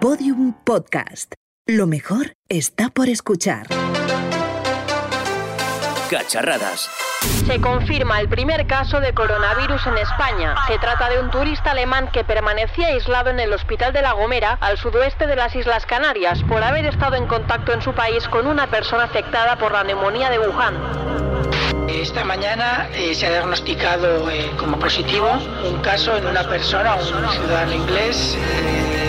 Podium Podcast. Lo mejor está por escuchar. Cacharradas. Se confirma el primer caso de coronavirus en España. Se trata de un turista alemán que permanecía aislado en el Hospital de La Gomera, al sudoeste de las Islas Canarias, por haber estado en contacto en su país con una persona afectada por la neumonía de Wuhan. Esta mañana eh, se ha diagnosticado eh, como positivo un caso en una persona, un ciudadano inglés. LG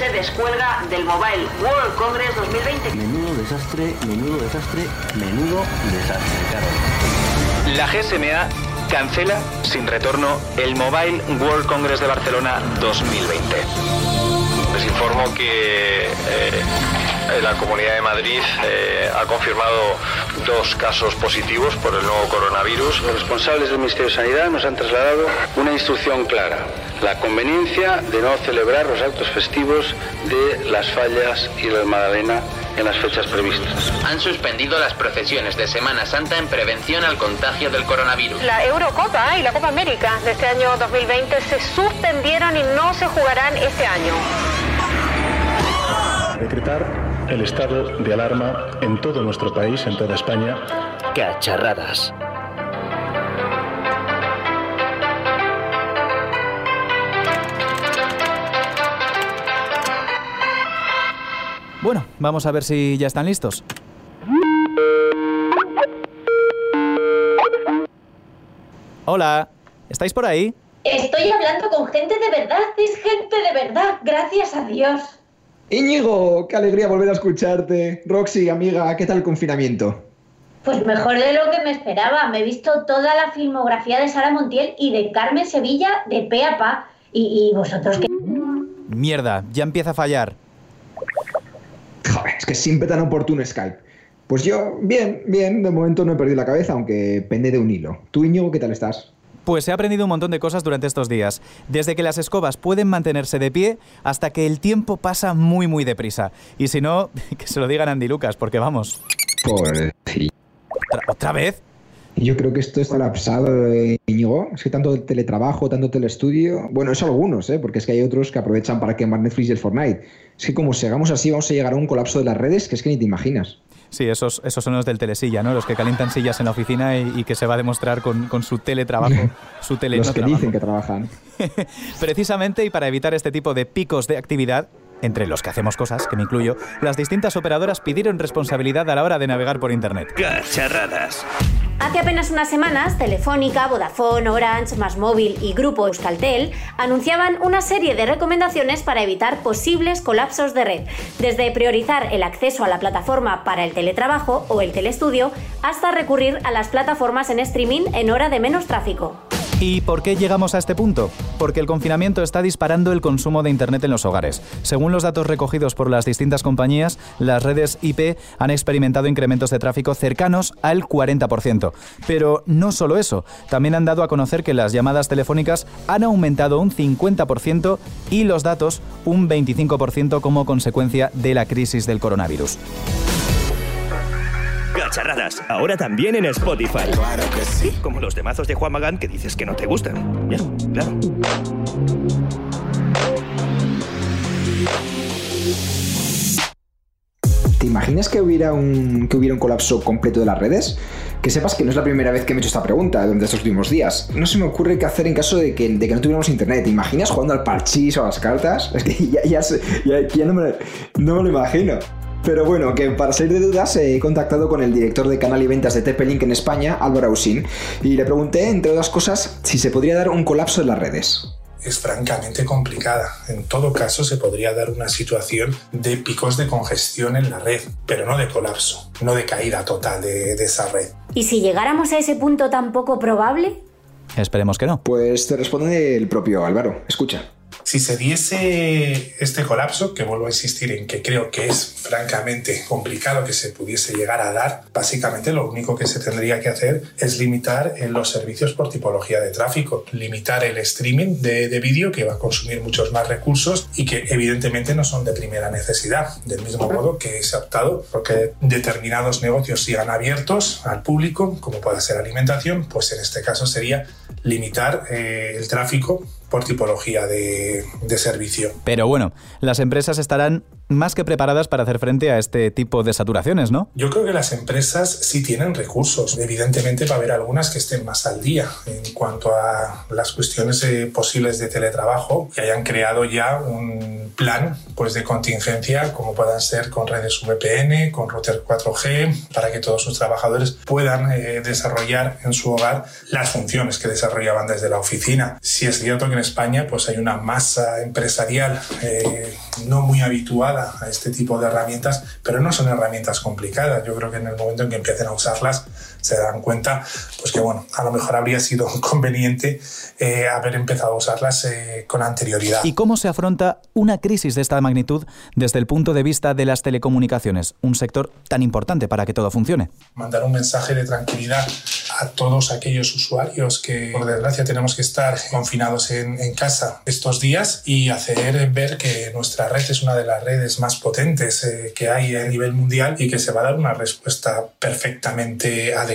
se descuelga del Mobile World Congress 2020. Menudo desastre, menudo desastre, menudo desastre, claro. La GSMA cancela sin retorno el Mobile World Congress de Barcelona 2020. Les informo que eh, la Comunidad de Madrid eh, ha confirmado dos casos positivos por el nuevo coronavirus. Los responsables del Ministerio de Sanidad nos han trasladado una instrucción clara, la conveniencia de no celebrar los actos festivos de las fallas y la Magdalena en las fechas previstas. Han suspendido las procesiones de Semana Santa en prevención al contagio del coronavirus. La Eurocopa y la Copa América de este año 2020 se suspendieron y no se jugarán este año. Decretar el estado de alarma en todo nuestro país, en toda España. Cacharradas. Bueno, vamos a ver si ya están listos. Hola, ¿estáis por ahí? Estoy hablando con gente de verdad, es gente de verdad, gracias a Dios. Íñigo, qué alegría volver a escucharte. Roxy, amiga, ¿qué tal el confinamiento? Pues mejor de lo que me esperaba. Me he visto toda la filmografía de Sara Montiel y de Carmen Sevilla de pe a pa. ¿Y, y vosotros qué? Mierda, ya empieza a fallar. Joder, es que siempre tan oportuno Skype. Pues yo, bien, bien, de momento no he perdido la cabeza, aunque pende de un hilo. ¿Tú, Íñigo, qué tal estás? Pues he aprendido un montón de cosas durante estos días. Desde que las escobas pueden mantenerse de pie hasta que el tiempo pasa muy, muy deprisa. Y si no, que se lo digan a Andy Lucas, porque vamos. Pobrecillo. ¿Otra, ¿Otra vez? Yo creo que esto está colapsado, eh, Íñigo. Es que tanto teletrabajo, tanto telestudio. Bueno, eso algunos, ¿eh? porque es que hay otros que aprovechan para quemar Netflix y el Fortnite. Es que como sigamos así, vamos a llegar a un colapso de las redes que es que ni te imaginas. Sí, esos, esos son los del telesilla, ¿no? Los que calientan sillas en la oficina y, y que se va a demostrar con, con su teletrabajo. Su tele, Los no que trabajo. dicen que trabajan. Precisamente y para evitar este tipo de picos de actividad, entre los que hacemos cosas, que me incluyo, las distintas operadoras pidieron responsabilidad a la hora de navegar por Internet. Cacharradas. Hace apenas unas semanas, Telefónica, Vodafone, Orange, Más Móvil y Grupo Euskaltel anunciaban una serie de recomendaciones para evitar posibles colapsos de red, desde priorizar el acceso a la plataforma para el teletrabajo o el telestudio, hasta recurrir a las plataformas en streaming en hora de menos tráfico. ¿Y por qué llegamos a este punto? Porque el confinamiento está disparando el consumo de Internet en los hogares. Según los datos recogidos por las distintas compañías, las redes IP han experimentado incrementos de tráfico cercanos al 40%. Pero no solo eso, también han dado a conocer que las llamadas telefónicas han aumentado un 50% y los datos un 25% como consecuencia de la crisis del coronavirus. Cacharradas, ahora también en Spotify. Claro que sí. Como los demazos de Juan Magán que dices que no te gustan. Ya, claro. ¿Te imaginas que hubiera un, que hubiera un colapso completo de las redes? Que sepas que no es la primera vez que me he hecho esta pregunta durante estos últimos días. No se me ocurre qué hacer en caso de que, de que no tuviéramos internet. ¿Te imaginas jugando al parchís o a las cartas? Es que ya, ya, ya no, me, no me lo imagino. Pero bueno, que para salir de dudas he contactado con el director de canal y ventas de TP-Link en España, Álvaro Ausín, y le pregunté, entre otras cosas, si se podría dar un colapso de las redes. es francamente complicada. En todo caso, se podría dar una situación de picos de congestión en la red, pero no de colapso, no de caída total de, de esa red. ¿Y si llegáramos a ese punto tan poco probable? Esperemos que no. Pues te responde el propio Álvaro. Escucha. Si se diese este colapso, que vuelvo a insistir en que creo que es francamente complicado que se pudiese llegar a dar, básicamente lo único que se tendría que hacer es limitar en los servicios por tipología de tráfico, limitar el streaming de, de vídeo que va a consumir muchos más recursos y que evidentemente no son de primera necesidad, del mismo modo que se ha optado porque determinados negocios sigan abiertos al público, como pueda ser alimentación, pues en este caso sería limitar eh, el tráfico por tipología de, de servicio. Pero bueno, las empresas estarán más que preparadas para hacer frente a este tipo de saturaciones, ¿no? Yo creo que las empresas sí tienen recursos. Evidentemente va a haber algunas que estén más al día en cuanto a las cuestiones eh, posibles de teletrabajo y hayan creado ya un plan pues, de contingencia como puedan ser con redes VPN, con router 4G, para que todos sus trabajadores puedan eh, desarrollar en su hogar las funciones que desarrollaban desde la oficina. Si es cierto que en España pues, hay una masa empresarial eh, no muy habituada a este tipo de herramientas, pero no son herramientas complicadas. Yo creo que en el momento en que empiecen a usarlas se dan cuenta pues que bueno, a lo mejor habría sido conveniente eh, haber empezado a usarlas eh, con anterioridad. ¿Y cómo se afronta una crisis de esta magnitud desde el punto de vista de las telecomunicaciones, un sector tan importante para que todo funcione? Mandar un mensaje de tranquilidad a todos aquellos usuarios que por desgracia tenemos que estar confinados en, en casa estos días y hacer ver que nuestra red es una de las redes más potentes eh, que hay a nivel mundial y que se va a dar una respuesta perfectamente adecuada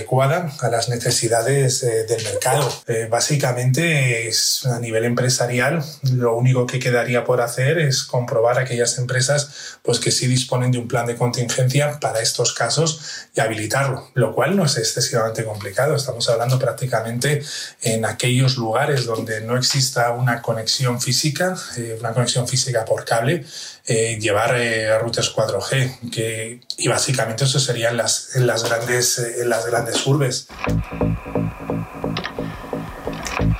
a las necesidades eh, del mercado. Eh, básicamente, a nivel empresarial, lo único que quedaría por hacer es comprobar aquellas empresas pues, que sí disponen de un plan de contingencia para estos casos y habilitarlo, lo cual no es excesivamente complicado. Estamos hablando prácticamente en aquellos lugares donde no exista una conexión física, una conexión física por cable, eh, llevar eh, routers 4G, que, y básicamente eso sería en las, las, grandes, eh, las grandes urbes.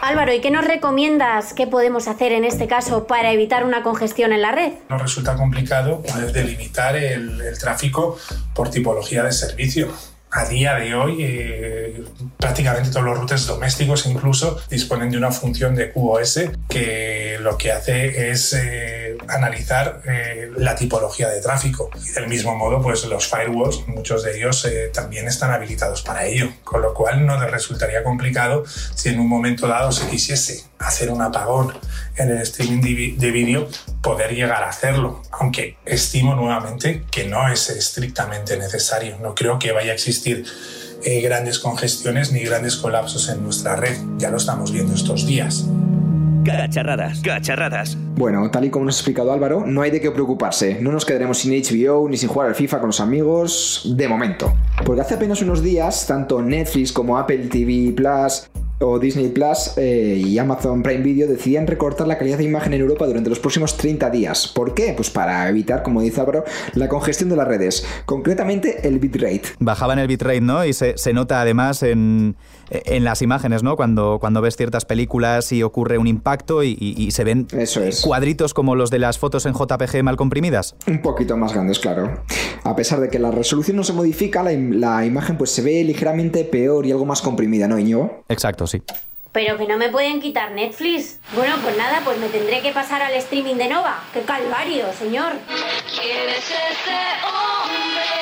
Álvaro, ¿y qué nos recomiendas que podemos hacer en este caso para evitar una congestión en la red? Nos resulta complicado delimitar el, el tráfico por tipología de servicio a día de hoy eh, prácticamente todos los routers domésticos incluso disponen de una función de QoS que lo que hace es eh, analizar eh, la tipología de tráfico. Y del mismo modo, pues los firewalls, muchos de ellos también están habilitados para ello, con lo cual no les resultaría complicado si en un momento dado se quisiese hacer un apagón en el streaming de vídeo, poder llegar a hacerlo, aunque estimo nuevamente que no es estrictamente necesario. No creo que vaya a existir eh, grandes congestiones ni grandes colapsos en nuestra red. Ya lo estamos viendo estos días. Cacharradas, cacharradas. Bueno, tal y como nos ha explicado Álvaro, no hay de qué preocuparse. No nos quedaremos sin HBO ni sin jugar al FIFA con los amigos de momento. Porque hace apenas unos días, tanto Netflix como Apple TV Plus o Disney Plus eh, y Amazon Prime Video decidían recortar la calidad de imagen en Europa durante los próximos 30 días. ¿Por qué? Pues para evitar, como dice Álvaro, la congestión de las redes, concretamente el bitrate. Bajaban el bitrate, ¿no? Y se, se nota además en, en, las imágenes, ¿no? Cuando, cuando ves ciertas películas y ocurre un impacto y, y, se ven Eso es. cuadritos como los de las fotos en JPG mal comprimidas. Un poquito más grandes, claro. A pesar de que la resolución no se modifica, la, la imagen pues se ve ligeramente peor y algo más comprimida, ¿no, Iñigo? Exacto, sí. Pero que no me pueden quitar Netflix. Bueno, pues nada, pues me tendré que pasar al streaming de Nova. ¡Qué calvario, señor! ¿Quieres ese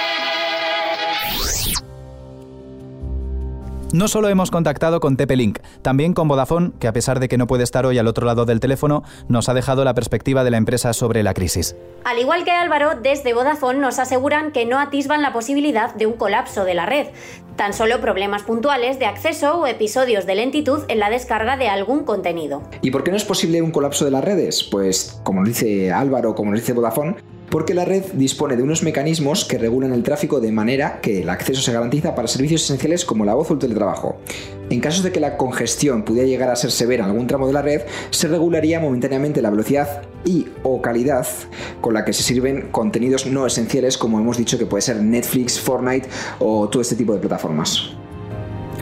No solo hemos contactado con TP-Link, también con Vodafone, que a pesar de que no puede estar hoy al otro lado del teléfono, nos ha dejado la perspectiva de la empresa sobre la crisis. Al igual que Álvaro, desde Vodafone nos aseguran que no atisban la posibilidad de un colapso de la red, tan solo problemas puntuales de acceso o episodios de lentitud en la descarga de algún contenido. ¿Y por qué no es posible un colapso de las redes? Pues, como nos dice Álvaro, como nos dice Vodafone, porque la red dispone de unos mecanismos que regulan el tráfico de manera que el acceso se garantiza para servicios esenciales como la voz o el teletrabajo. En caso de que la congestión pudiera llegar a ser severa en algún tramo de la red, se regularía momentáneamente la velocidad y o calidad con la que se sirven contenidos no esenciales como hemos dicho que puede ser Netflix, Fortnite o todo este tipo de plataformas.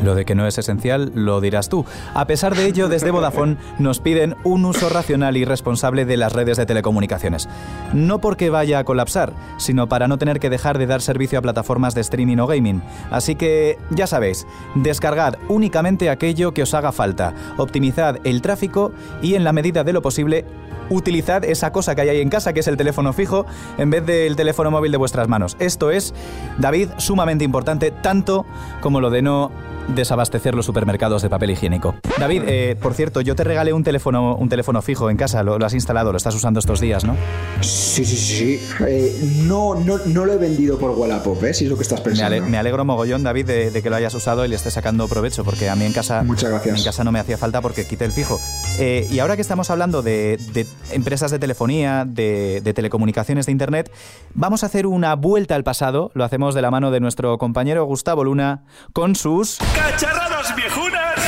Lo de que no es esencial lo dirás tú. A pesar de ello, desde Vodafone nos piden un uso racional y responsable de las redes de telecomunicaciones. No porque vaya a colapsar, sino para no tener que dejar de dar servicio a plataformas de streaming o gaming. Así que, ya sabéis, descargad únicamente aquello que os haga falta, optimizad el tráfico y, en la medida de lo posible, utilizad esa cosa que hay ahí en casa, que es el teléfono fijo, en vez del teléfono móvil de vuestras manos. Esto es, David, sumamente importante, tanto como lo de no desabastecer los supermercados de papel higiénico. David, eh, por cierto, yo te regalé un teléfono, un teléfono fijo en casa, lo, lo has instalado, lo estás usando estos días, ¿no? Sí, sí, sí. Eh, no, no, no lo he vendido por Wallapop, ¿eh? Si es lo que estás Me, pensando. ale- me alegro mogollón, David, de, de que lo hayas usado y le estés sacando provecho, porque a mí en casa, Muchas gracias. en casa no me hacía falta porque quité el fijo. Eh, y ahora que estamos hablando de, de empresas de telefonía, de, de telecomunicaciones de Internet, vamos a hacer una vuelta al pasado. Lo hacemos de la mano de nuestro compañero Gustavo Luna con sus... ¡Cacharradas viejunas!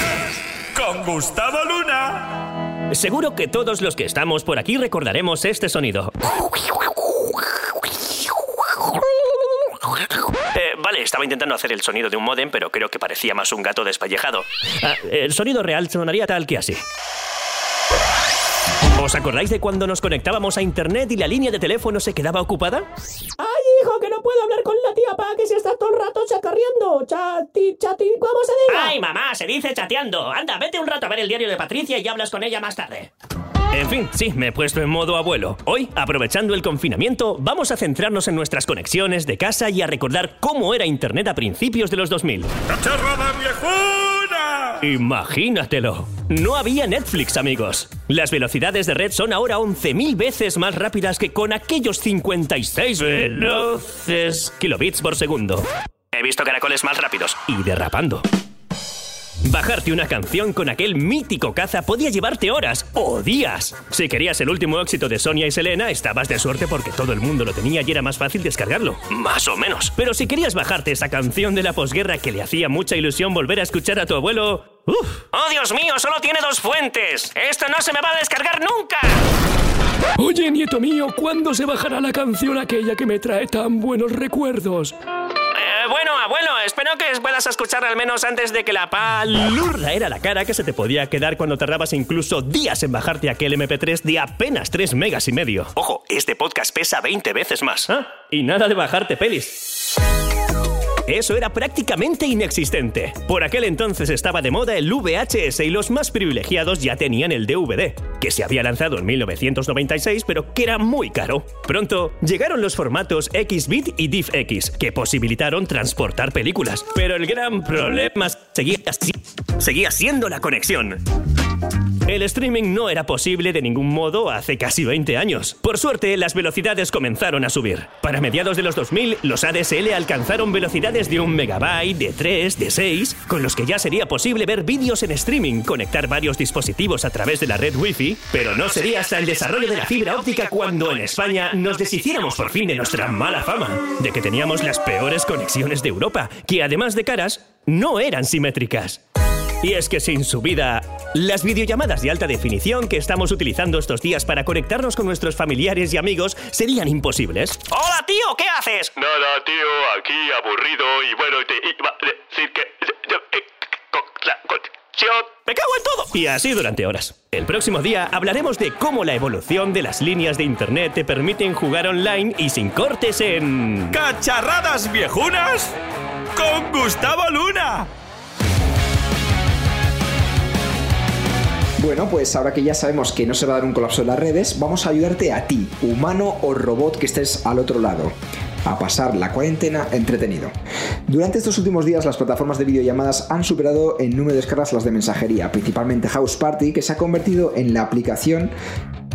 Con Gustavo Luna. Seguro que todos los que estamos por aquí recordaremos este sonido. Eh, vale, estaba intentando hacer el sonido de un modem, pero creo que parecía más un gato despallejado. Ah, el sonido real sonaría tal que así. ¿Os acordáis de cuando nos conectábamos a internet y la línea de teléfono se quedaba ocupada? ¡Ay, hijo, que no puedo hablar con la tía Pa, que se está todo el rato chacarriendo! Chati, chati, ¿cómo se diga? ¡Ay, mamá! Se dice chateando. Anda, vete un rato a ver el diario de Patricia y hablas con ella más tarde. En fin, sí, me he puesto en modo abuelo. Hoy, aprovechando el confinamiento, vamos a centrarnos en nuestras conexiones de casa y a recordar cómo era Internet a principios de los 2000. ¡Cacharrada viejuna! Imagínatelo. No había Netflix, amigos. Las velocidades de red son ahora 11.000 veces más rápidas que con aquellos 56 veloces kilobits por segundo. He visto caracoles más rápidos y derrapando. Bajarte una canción con aquel mítico caza podía llevarte horas o días. Si querías el último éxito de Sonia y Selena, estabas de suerte porque todo el mundo lo tenía y era más fácil descargarlo. Más o menos. Pero si querías bajarte esa canción de la posguerra que le hacía mucha ilusión volver a escuchar a tu abuelo... ¡Uf! ¡Oh, Dios mío! Solo tiene dos fuentes. Esto no se me va a descargar nunca. Oye, nieto mío, ¿cuándo se bajará la canción aquella que me trae tan buenos recuerdos? Eh, bueno, abuelo, espero que puedas escuchar al menos antes de que la palurra era la cara que se te podía quedar cuando tardabas incluso días en bajarte aquel MP3 de apenas 3 megas y medio. Ojo, este podcast pesa 20 veces más. ¿ah? Y nada de bajarte pelis. Eso era prácticamente inexistente. Por aquel entonces estaba de moda el VHS y los más privilegiados ya tenían el DVD, que se había lanzado en 1996 pero que era muy caro. Pronto llegaron los formatos XBit y DivX, que posibilitaron transportar películas. Pero el gran problema seguía, seguía siendo la conexión. El streaming no era posible de ningún modo hace casi 20 años. Por suerte, las velocidades comenzaron a subir. Para mediados de los 2000, los ADSL alcanzaron velocidades de un megabyte, de 3, de 6, con los que ya sería posible ver vídeos en streaming, conectar varios dispositivos a través de la red Wi-Fi, pero no sería hasta el desarrollo de la fibra óptica cuando en España nos deshiciéramos por fin de nuestra mala fama, de que teníamos las peores conexiones de Europa, que además de caras, no eran simétricas. Y es que sin subida, las videollamadas de alta definición que estamos utilizando estos días para conectarnos con nuestros familiares y amigos serían imposibles. ¡Hola, tío! ¿Qué haces? Nada, tío, aquí aburrido y bueno, te iba a decir que... eh. ¡Me cago en todo! Y así durante horas. El próximo día hablaremos de cómo la evolución de las líneas de internet te permiten jugar online y sin cortes en... ¡Cacharradas viejunas! ¡Con Gustavo Luna! Bueno, pues ahora que ya sabemos que no se va a dar un colapso de las redes, vamos a ayudarte a ti, humano o robot que estés al otro lado, a pasar la cuarentena entretenido. Durante estos últimos días las plataformas de videollamadas han superado en número de descargas las de mensajería, principalmente House Party, que se ha convertido en la aplicación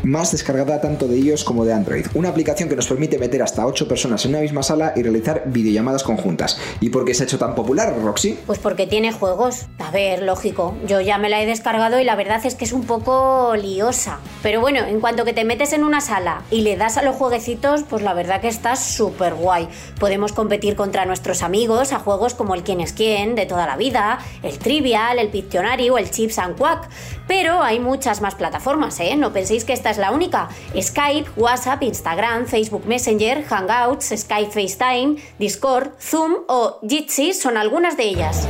más descargada tanto de iOS como de Android. Una aplicación que nos permite meter hasta 8 personas en una misma sala y realizar videollamadas conjuntas. ¿Y por qué se ha hecho tan popular, Roxy? Pues porque tiene juegos. A ver, lógico. Yo ya me la he descargado y la verdad es que es un poco liosa. Pero bueno, en cuanto que te metes en una sala y le das a los jueguecitos, pues la verdad que está súper guay. Podemos competir contra nuestros amigos a juegos como el quién es quién de toda la vida, el Trivial, el Pictionary o el Chips and Quack. Pero hay muchas más plataformas, ¿eh? No penséis que esta es la única. Skype, WhatsApp, Instagram, Facebook Messenger, Hangouts, Skype FaceTime, Discord, Zoom o Jitsi son algunas de ellas.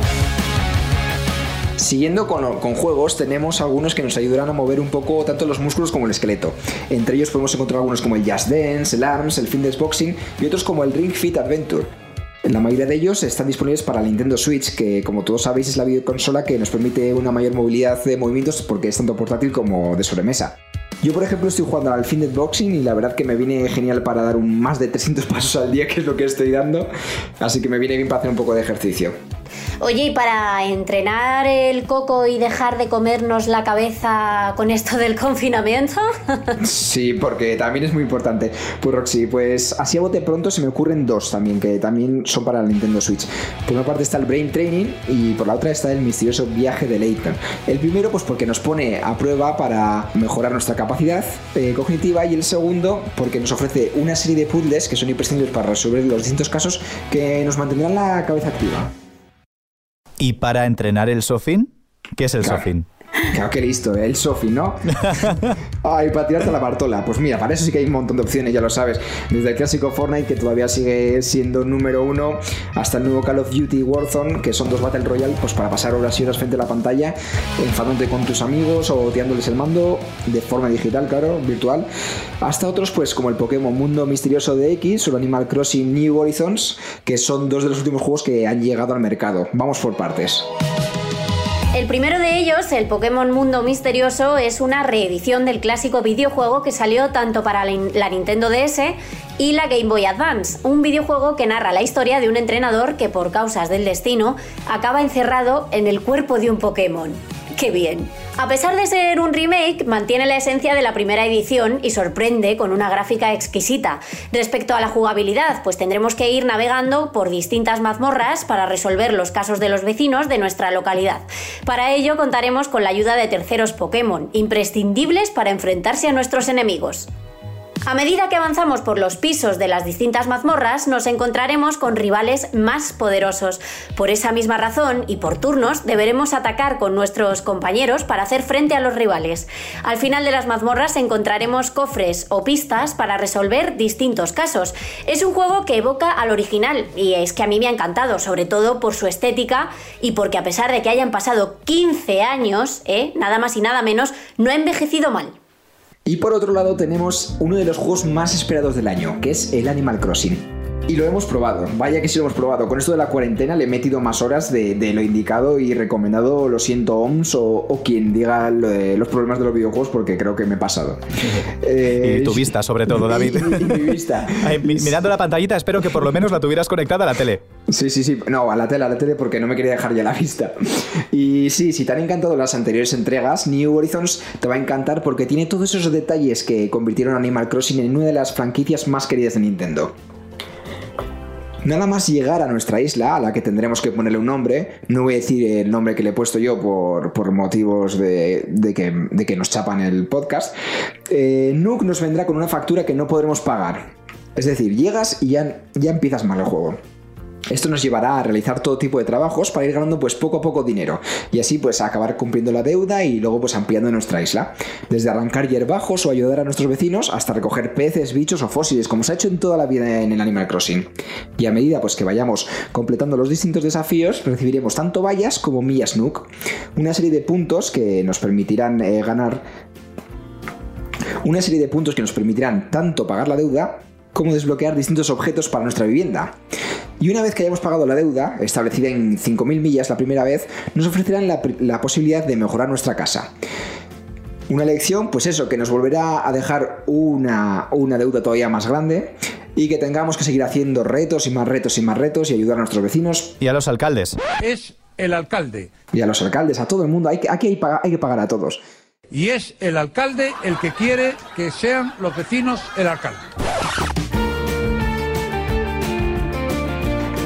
Siguiendo con, juegos, tenemos algunos que nos ayudarán a mover un poco tanto los músculos como el esqueleto. Entre ellos podemos encontrar algunos como el Just Dance, el ARMS, el Fitness Boxing y otros como el Ring Fit Adventure. La mayoría de ellos están disponibles para Nintendo Switch, que como todos sabéis es la videoconsola que nos permite una mayor movilidad de movimientos porque es tanto portátil como de sobremesa. Yo, por ejemplo, estoy jugando al Fitness Boxing y la verdad que me viene genial para dar un más de 300 pasos al día, que es lo que estoy dando. Así que me viene bien para hacer un poco de ejercicio. Oye, ¿y para entrenar el coco y dejar de comernos la cabeza con esto del confinamiento? Sí, porque también es muy importante. Pues Roxy, pues así a bote pronto se me ocurren dos también, que también son para el Nintendo Switch. Por una parte está el Brain Training y por la otra está el misterioso viaje de Layton. El primero, pues porque nos pone a prueba para mejorar nuestra capacidad eh, cognitiva y el segundo, porque nos ofrece una serie de puzzles que son imprescindibles para resolver los distintos casos que nos mantendrán la cabeza activa. ¿Y para entrenar el sofín? ¿Qué es el Claro. sofín? Claro que listo, el Sofi, ¿no? Ay, para tirarte la Bartola. Pues mira, para eso sí que hay un montón de opciones, ya lo sabes. Desde el clásico Fortnite, que todavía sigue siendo número uno, hasta el nuevo Call of Duty Warzone, que son dos Battle Royale, pues para pasar horas y horas frente a la pantalla, enfadándote con tus amigos o tirándoles el mando de forma digital, claro, virtual. Hasta otros, pues como el Pokémon Mundo Misterioso de X o el Animal Crossing New Horizons, que son dos de los últimos juegos que han llegado al mercado. Vamos por partes. El primero de ellos, el Pokémon Mundo Misterioso, es una reedición del clásico videojuego que salió tanto para la Nintendo DS y la Game Boy Advance, un videojuego que narra la historia de un entrenador que por causas del destino acaba encerrado en el cuerpo de un Pokémon. ¡Qué bien! A pesar de ser un remake, mantiene la esencia de la primera edición y sorprende con una gráfica exquisita. Respecto a la jugabilidad, pues tendremos que ir navegando por distintas mazmorras para resolver los casos de los vecinos de nuestra localidad. Para ello contaremos con la ayuda de terceros Pokémon, imprescindibles para enfrentarse a nuestros enemigos. A medida que avanzamos por los pisos de las distintas mazmorras, nos encontraremos con rivales más poderosos. Por esa misma razón y por turnos, deberemos atacar con nuestros compañeros para hacer frente a los rivales. Al final de las mazmorras encontraremos cofres o pistas para resolver distintos casos. Es un juego que evoca al original y es que a mí me ha encantado, sobre todo por su estética y porque a pesar de que hayan pasado 15 años, ¿eh? nada más y nada menos, no ha envejecido mal. Y por otro lado tenemos uno de los juegos más esperados del año, que es el Animal Crossing. Y lo hemos probado, vaya que sí lo hemos probado. Con esto de la cuarentena le he metido más horas de, de lo indicado y recomendado, lo siento, OMS o, o quien diga lo de los problemas de los videojuegos porque creo que me he pasado. Eh, Y tu vista, sobre todo, David. y mi vista. Ay, mirando la pantallita, espero que por lo menos la tuvieras conectada a la tele. Sí, sí, sí. No, a la tele, a la tele porque no me quería dejar ya la vista. Y sí, si te han encantado las anteriores entregas, New Horizons te va a encantar porque tiene todos esos detalles que convirtieron a Animal Crossing en una de las franquicias más queridas de Nintendo. Nada más llegar a nuestra isla, a la que tendremos que ponerle un nombre, no voy a decir el nombre que le he puesto yo por, por motivos de, de que, de que nos chapan el podcast, eh, Nook nos vendrá con una factura que no podremos pagar. Es decir, llegas y ya, ya empiezas mal el juego. Esto nos llevará a realizar todo tipo de trabajos para ir ganando pues poco a poco dinero y así pues acabar cumpliendo la deuda y luego pues ampliando nuestra isla. Desde arrancar hierbajos o ayudar a nuestros vecinos hasta recoger peces, bichos o fósiles como se ha hecho en toda la vida en el Animal Crossing. Y a medida pues que vayamos completando los distintos desafíos recibiremos tanto vallas como millas Nook, una serie de puntos que nos permitirán eh, ganar una serie de puntos que nos permitirán tanto pagar la deuda como desbloquear distintos objetos para nuestra vivienda. Y una vez que hayamos pagado la deuda, establecida en 5.000 millas la primera vez, nos ofrecerán la, posibilidad de mejorar nuestra casa. Una elección, pues eso, que nos volverá a dejar una, una deuda todavía más grande y que tengamos que seguir haciendo retos y más retos y más retos y ayudar a nuestros vecinos Y a los alcaldes. Es el alcalde. y a los alcaldes, a todo el mundo. Hay que, aquí hay, paga- hay que pagar a todos. Y es el alcalde el que quiere que sean los vecinos el alcalde.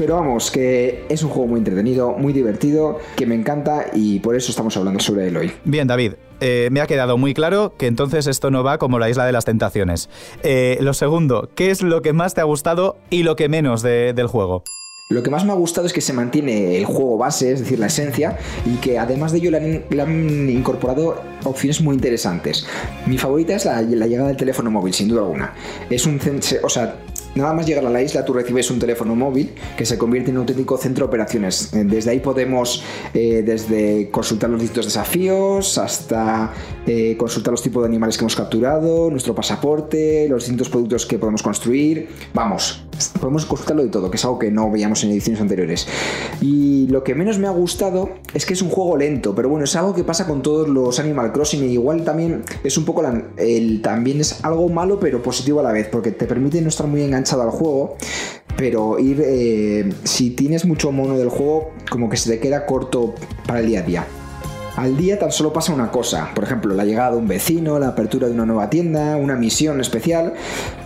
Pero vamos, que es un juego muy entretenido, muy divertido, que me encanta y por eso estamos hablando sobre él hoy. Bien, David, eh, me ha quedado muy claro que entonces esto no va como la isla de las tentaciones. Eh, lo segundo, ¿qué es lo que más te ha gustado y lo que menos de- del juego? Lo que más me ha gustado es que se mantiene el juego base, es decir, la esencia, y que además de ello le han, le han incorporado opciones muy interesantes. Mi favorita es la, la llegada del teléfono móvil, sin duda alguna. Es un... O sea, nada más llegar a la isla tú recibes un teléfono móvil que se convierte en un auténtico centro de operaciones. Eh, Desde ahí podemos eh, desde consultar los distintos desafíos hasta eh, consultar los tipos de animales que hemos capturado, nuestro pasaporte, los distintos productos que podemos construir. Vamos, podemos consultarlo de todo, que es algo que no veíamos en ediciones anteriores. Y lo que menos me ha gustado es que es un juego lento, pero bueno, es algo que pasa con todos los Animal Crossing y igual también es un poco el, también es algo malo pero positivo a la vez, porque te permite no estar muy enganchado al juego, pero ir eh, si tienes mucho mono del juego, como que se te queda corto para el día a día. Al día tan solo pasa una cosa, por ejemplo, la llegada de un vecino, la apertura de una nueva tienda, una misión especial,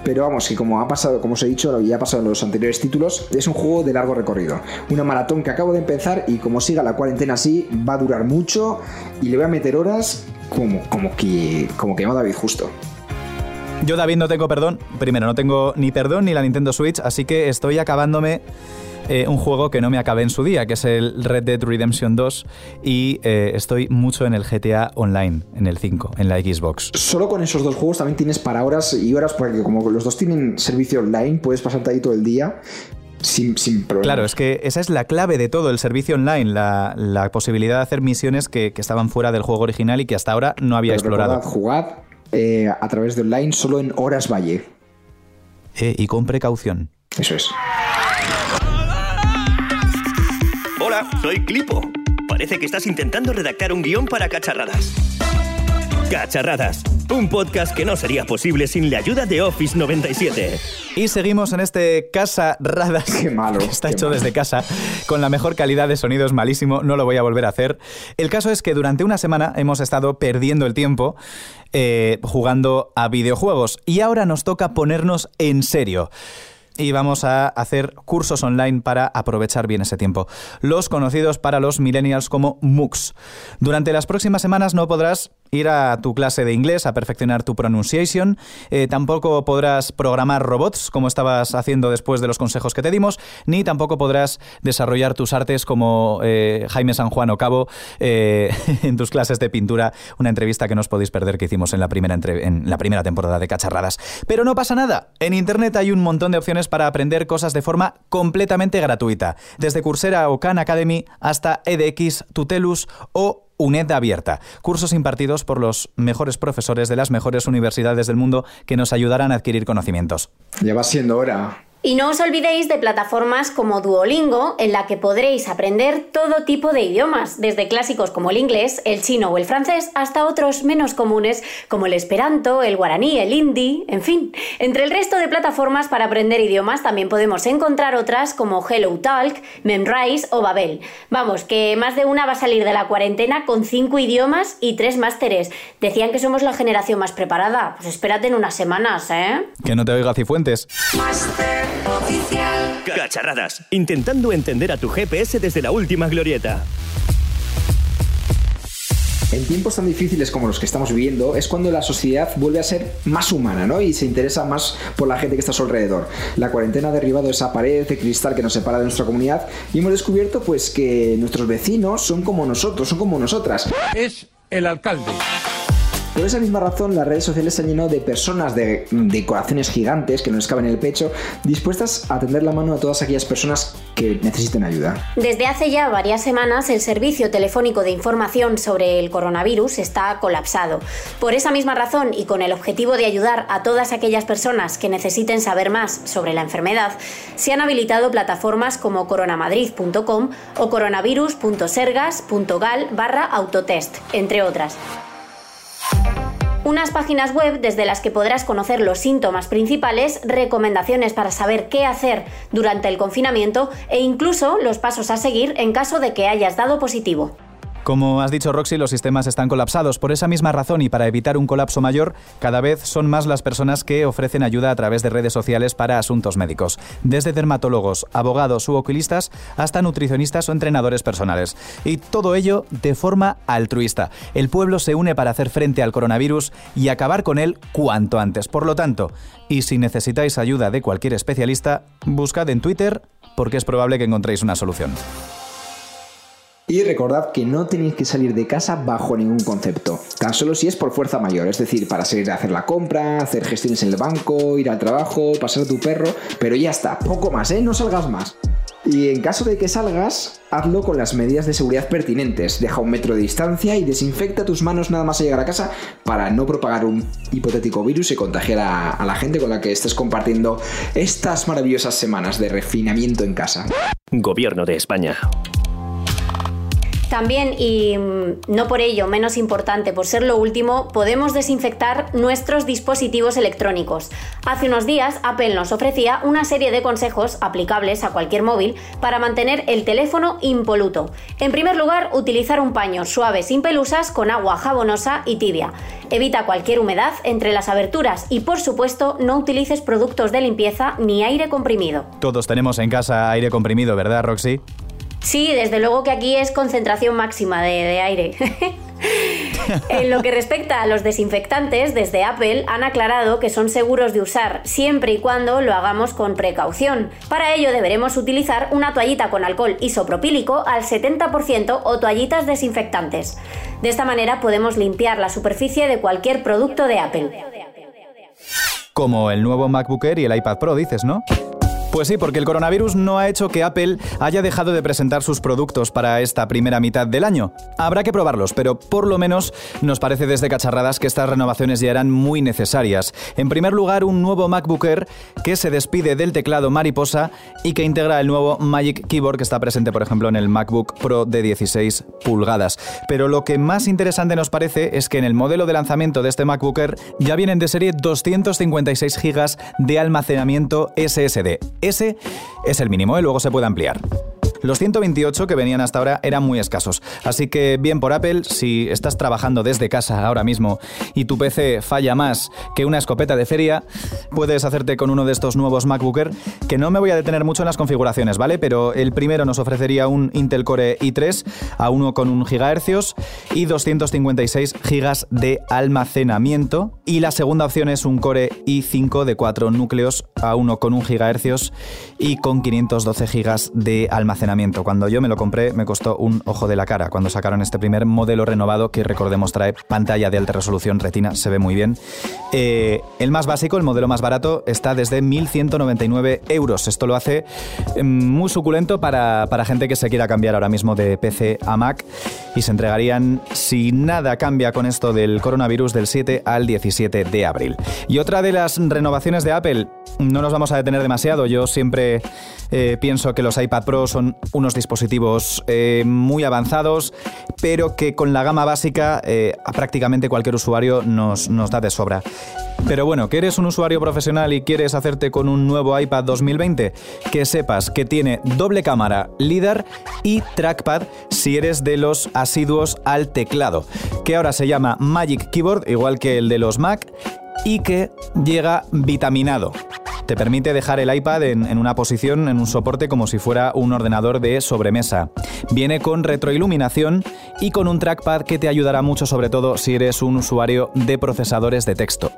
pero vamos, que como ha pasado, como os he dicho, y ha pasado en los anteriores títulos, es un juego de largo recorrido. Una maratón que acabo de empezar y como siga la cuarentena así, va a durar mucho y le voy a meter horas como, como que como que llama David justo. Yo, David, no tengo perdón. Primero, no tengo ni perdón ni la Nintendo Switch, así que estoy acabándome eh, un juego que no me acabé en su día, que es el Red Dead Redemption 2, y eh, estoy mucho en el GTA Online, en el 5, en la Xbox. Solo con esos dos juegos también tienes para horas y horas, porque como los dos tienen servicio online, puedes pasarte ahí todo el día. Sin, problema. Claro, es que esa es la clave de todo, el servicio online, la, posibilidad de hacer misiones que, estaban fuera del juego original y que hasta ahora no había explorado. jugad eh, a través de online solo en horas valle. y con precaución. Eso es. Soy Clipo. Parece que estás intentando redactar un guion para cacharradas. Cacharradas, un podcast que no sería posible sin la ayuda de Office 97. Y seguimos en este Casa Radas. Qué malo. está hecho desde casa, con la mejor calidad de sonido, es malísimo, no lo voy a volver a hacer. El caso es que durante una semana hemos estado perdiendo el tiempo eh, jugando a videojuegos y ahora nos toca ponernos en serio y vamos a hacer cursos online para aprovechar bien ese tiempo. Los conocidos para los millennials como MOOCs. Durante las próximas semanas no podrás ir a tu clase de inglés a perfeccionar tu pronunciation. Eh, tampoco podrás programar robots como estabas haciendo después de los consejos que te dimos, ni tampoco podrás desarrollar tus artes como eh, Jaime San Juan o Cabo eh, en tus clases de pintura, una entrevista que no os podéis perder que hicimos en la, primera en la primera temporada de Cacharradas. Pero no pasa nada, en Internet hay un montón de opciones para aprender cosas de forma completamente gratuita, desde Coursera o Khan Academy hasta edX, Tutelus o UNED Abierta, cursos impartidos por los mejores profesores de las mejores universidades del mundo que nos ayudarán a adquirir conocimientos. Ya va siendo hora. Y no os olvidéis de plataformas como Duolingo, en la que podréis aprender todo tipo de idiomas, desde clásicos como el inglés, el chino o el francés, hasta otros menos comunes como el esperanto, el guaraní, el hindi, en fin. Entre el resto de plataformas para aprender idiomas también podemos encontrar otras como HelloTalk, Memrise o Babel. Vamos, que más de una va a salir de la cuarentena con cinco idiomas y tres másteres. Decían que somos la generación más preparada. Pues espérate en unas semanas, ¿eh? Que no te oiga Cifuentes. Cacharradas, intentando entender a tu GPS desde la última glorieta. En tiempos tan difíciles como los que estamos viviendo es cuando la sociedad vuelve a ser más humana, ¿no? Y se interesa más por la gente que está a su alrededor. La cuarentena ha derribado esa pared de cristal que nos separa de nuestra comunidad y hemos descubierto pues que nuestros vecinos son como nosotros, son como nosotras. Es el alcalde. Por esa misma razón, las redes sociales se han llenado de personas de, corazones gigantes que no les caben en el pecho, dispuestas a tender la mano a todas aquellas personas que necesiten ayuda. Desde hace ya varias semanas, el servicio telefónico de información sobre el coronavirus está colapsado. Por esa misma razón y con el objetivo de ayudar a todas aquellas personas que necesiten saber más sobre la enfermedad, se han habilitado plataformas como coronamadrid.com o coronavirus.sergas.gal barra autotest, entre otras unas páginas web desde las que podrás conocer los síntomas principales, recomendaciones para saber qué hacer durante el confinamiento e incluso los pasos a seguir en caso de que hayas dado positivo. Como has dicho Roxy, los sistemas están colapsados. Por esa misma razón y para evitar un colapso mayor, cada vez son más las personas que ofrecen ayuda a través de redes sociales para asuntos médicos, desde dermatólogos, abogados u oculistas hasta nutricionistas o entrenadores personales. Y todo ello de forma altruista. El pueblo se une para hacer frente al coronavirus y acabar con él cuanto antes. Por lo tanto, y si necesitáis ayuda de cualquier especialista, buscad en Twitter porque es probable que encontréis una solución. Y recordad que no tenéis que salir de casa bajo ningún concepto, tan solo si es por fuerza mayor, es decir, para salir a hacer la compra, hacer gestiones en el banco, ir al trabajo, pasar a tu perro, pero ya está, poco más, ¿eh? No salgas más. Y en caso de que salgas, hazlo con las medidas de seguridad pertinentes. Deja un metro de distancia y desinfecta tus manos nada más llegar a casa para no propagar un hipotético virus y contagiar a, a la gente con la que estés compartiendo estas maravillosas semanas de refinamiento en casa. Gobierno de España. También, y mm, no por ello menos importante, por ser lo último, podemos desinfectar nuestros dispositivos electrónicos. Hace unos días Apple nos ofrecía una serie de consejos aplicables a cualquier móvil para mantener el teléfono impoluto. En primer lugar, utilizar un paño suave sin pelusas con agua jabonosa y tibia. Evita cualquier humedad entre las aberturas y por supuesto no utilices productos de limpieza ni aire comprimido. Todos tenemos en casa aire comprimido, ¿verdad, Roxy? Sí, desde luego que aquí es concentración máxima de, de aire. en lo que respecta a los desinfectantes, desde Apple han aclarado que son seguros de usar siempre y cuando lo hagamos con precaución. Para ello deberemos utilizar una toallita con alcohol isopropílico al 70% o toallitas desinfectantes. De esta manera podemos limpiar la superficie de cualquier producto de Apple. Como el nuevo MacBook Air y el iPad Pro, dices, ¿no? Pues sí, porque el coronavirus no ha hecho que Apple haya dejado de presentar sus productos para esta primera mitad del año. Habrá que probarlos, pero por lo menos nos parece desde cacharradas que estas renovaciones ya eran muy necesarias. En primer lugar, un nuevo MacBook Air que se despide del teclado mariposa y que integra el nuevo Magic Keyboard que está presente, por ejemplo, en el MacBook Pro de 16 pulgadas. Pero lo que más interesante nos parece es que en el modelo de lanzamiento de este MacBook Air ya vienen de serie 256 GB de almacenamiento SSD. Ese es el mínimo y luego se puede ampliar. Los 128 que venían hasta ahora eran muy escasos, así que bien por Apple, si estás trabajando desde casa ahora mismo y tu PC falla más que una escopeta de feria, puedes hacerte con uno de estos nuevos MacBooker, que no me voy a detener mucho en las configuraciones, ¿vale? Pero el primero nos ofrecería un Intel Core i3 a 1,1 GHz y 256 GB de almacenamiento, y la segunda opción es un Core i5 de 4 núcleos a 1,1 GHz y con 512 GB de almacenamiento. Cuando yo me lo compré me costó un ojo de la cara cuando sacaron este primer modelo renovado que recordemos trae pantalla de alta resolución retina, se ve muy bien. Eh, el más básico, el modelo más barato, está desde 1.199 euros. Esto lo hace mm, muy suculento para, para gente que se quiera cambiar ahora mismo de PC a Mac y se entregarían, si nada cambia con esto del coronavirus, del 7 al 17 de abril. Y otra de las renovaciones de Apple, no nos vamos a detener demasiado, yo siempre eh, pienso que los iPad Pro son unos dispositivos eh, muy avanzados, pero que con la gama básica eh, a prácticamente cualquier usuario nos, nos da de sobra. Pero bueno, que eres un usuario profesional y quieres hacerte con un nuevo iPad 2020, que sepas que tiene doble cámara, LIDAR y trackpad si eres de los asiduos al teclado, que ahora se llama Magic Keyboard, igual que el de los Mac, y que llega vitaminado. Te permite dejar el iPad en, una posición, en un soporte como si fuera un ordenador de sobremesa. Viene con retroiluminación y con un trackpad que te ayudará mucho, sobre todo si eres un usuario de procesadores de texto.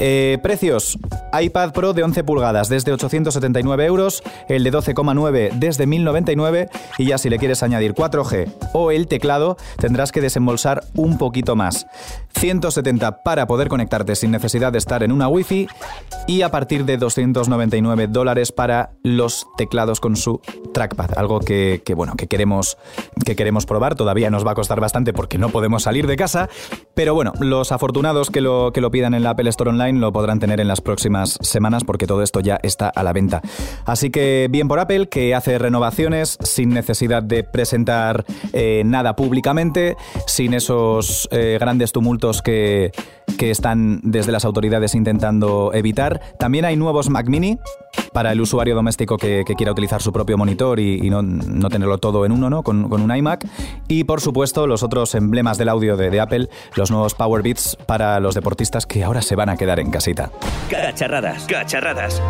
Eh, precios: iPad Pro de 11 pulgadas desde 879 euros, el de 12,9 desde 1099 y ya si le quieres añadir 4G o el teclado tendrás que desembolsar un poquito más. 170 para poder conectarte sin necesidad de estar en una Wi-Fi y a partir de 299 dólares para los teclados con su trackpad, algo que, bueno, que queremos, que queremos probar, todavía nos va a costar bastante porque no podemos salir de casa, pero bueno, los afortunados que lo, que lo pidan en la Apple Store Online lo podrán tener en las próximas semanas porque todo esto ya está a la venta. Así que bien por Apple, que hace renovaciones sin necesidad de presentar eh, nada públicamente, sin esos eh, grandes tumultos que, que están desde las autoridades intentando evitar. También hay nuevos Mac Mini para el usuario doméstico que, quiera utilizar su propio monitor y, no, tenerlo todo en uno, ¿no? Con, un iMac. Y por supuesto, los otros emblemas del audio de, de Apple, los nuevos Power Beats para los deportistas que ahora se van a quedar en casita. Cacharradas, cacharradas.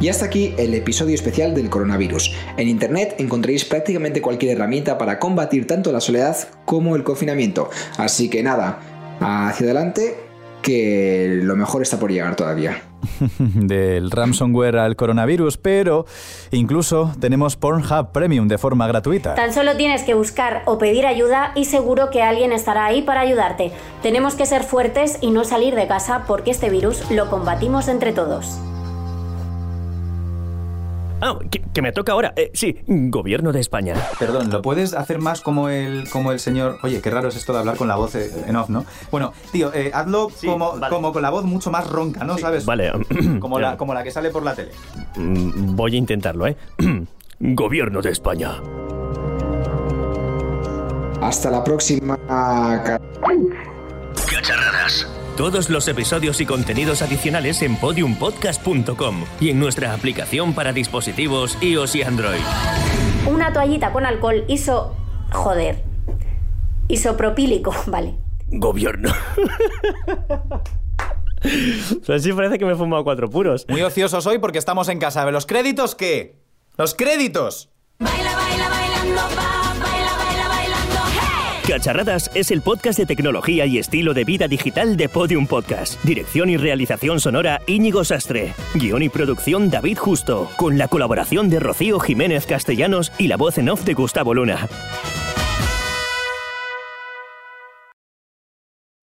Y hasta aquí el episodio especial del coronavirus. En Internet encontraréis prácticamente cualquier herramienta para combatir tanto la soledad como el confinamiento. Así que nada, hacia adelante, que lo mejor está por llegar todavía. Del ransomware al coronavirus, pero incluso tenemos Pornhub Premium de forma gratuita. Tan solo tienes que buscar o pedir ayuda y seguro que alguien estará ahí para ayudarte. Tenemos que ser fuertes y no salir de casa porque este virus lo combatimos entre todos. Ah, que, que me toca ahora. Eh, sí, Gobierno de España. Perdón, ¿lo puedes hacer más como el, como el señor? Oye, qué raro es esto de hablar con la voz en off, ¿no? Bueno, tío, eh, hazlo como, vale. como con la voz mucho más ronca, ¿no? ¿Sabes? Vale. Como la, como la que sale por la tele. Mm, Voy a intentarlo, ¿eh? Gobierno de España. Hasta la próxima. ca- Cacharradas. Todos los episodios y contenidos adicionales en podiumpodcast.com y en nuestra aplicación para dispositivos iOS y Android. Una toallita con alcohol iso... Joder. Isopropílico, vale. Gobierno. Pues sí parece que me he fumado cuatro puros. Muy ociosos hoy porque estamos en casa. ¿Los créditos qué? ¡Los créditos! Cacharradas es el podcast de tecnología y estilo de vida digital de Podium Podcast. Dirección y realización sonora Íñigo Sastre. Guión y producción David Justo. Con la colaboración de Rocío Jiménez Castellanos y la voz en off de Gustavo Luna.